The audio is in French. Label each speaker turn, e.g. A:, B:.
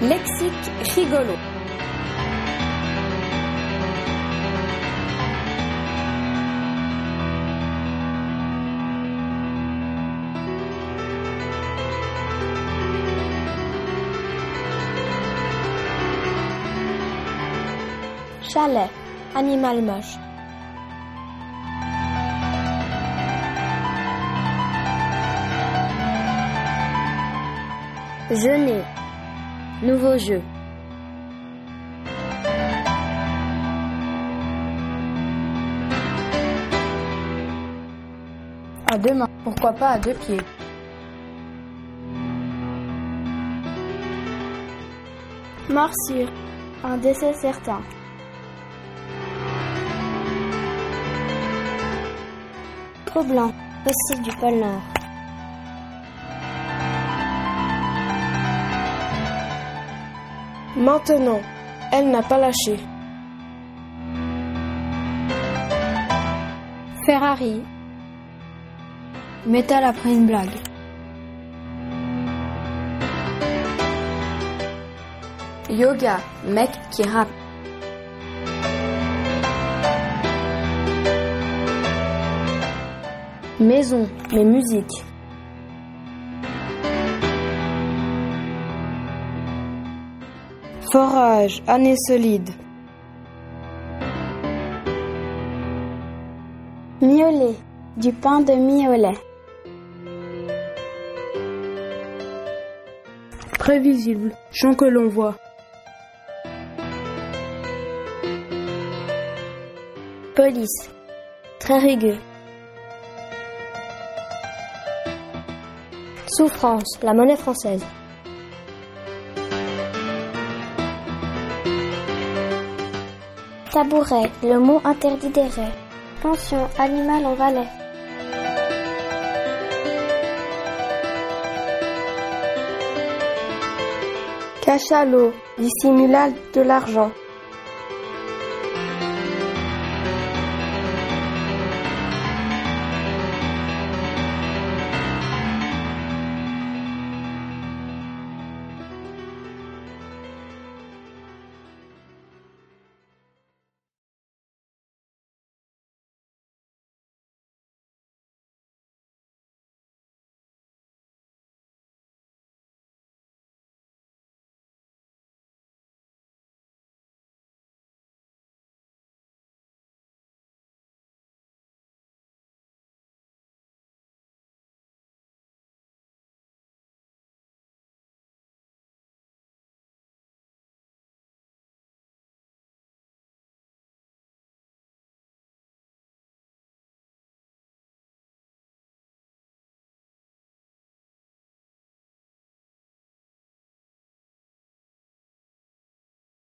A: Lexique rigolo.
B: Chalet, animal moche.
C: Jeûner, nouveau jeu.
D: À deux mains, pourquoi pas à deux pieds
B: Morsure, un décès certain.
C: Trop blanc, du pôle Nord.
E: Maintenant, elle n'a pas lâché.
D: Ferrari. Métal après une blague.
A: Yoga, mec qui rappe.
C: Maison, mais musique.
E: Forage, année solide.
B: Miolet, du pain de miolet.
E: Prévisible, chant que l'on voit.
C: Police, très rugueux. Souffrance, la monnaie française.
B: Tabouret, le mot interdit des raies. Pension, animal en Valais.
E: Cachalot, dissimula de l'argent.